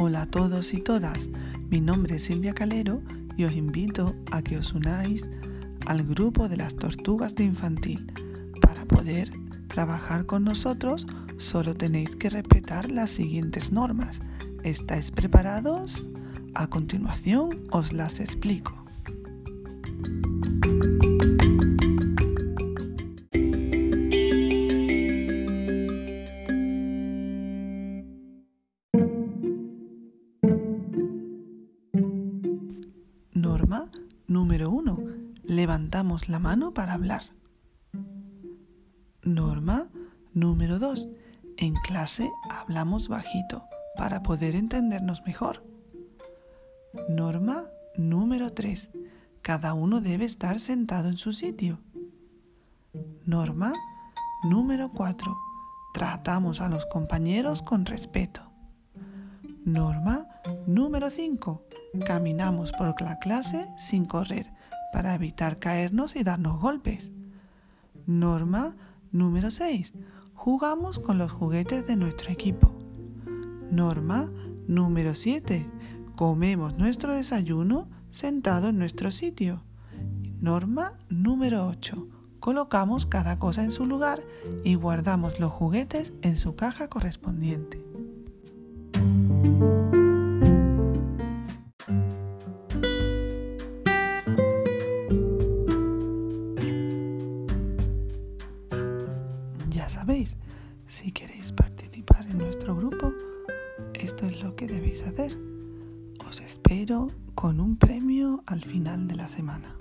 Hola a todos y todas, mi nombre es Silvia Calero y os invito a que os unáis al grupo de las tortugas de infantil. Para poder trabajar con nosotros solo tenéis que respetar las siguientes normas. ¿Estáis preparados? A continuación os las explico. Número 1. Levantamos la mano para hablar. Norma número 2. En clase hablamos bajito para poder entendernos mejor. Norma número 3. Cada uno debe estar sentado en su sitio. Norma número 4. Tratamos a los compañeros con respeto. Norma número 5. Caminamos por la clase sin correr para evitar caernos y darnos golpes. Norma número 6. Jugamos con los juguetes de nuestro equipo. Norma número 7. Comemos nuestro desayuno sentado en nuestro sitio. Norma número 8. Colocamos cada cosa en su lugar y guardamos los juguetes en su caja correspondiente. Sabéis, si queréis participar en nuestro grupo, esto es lo que debéis hacer. Os espero con un premio al final de la semana.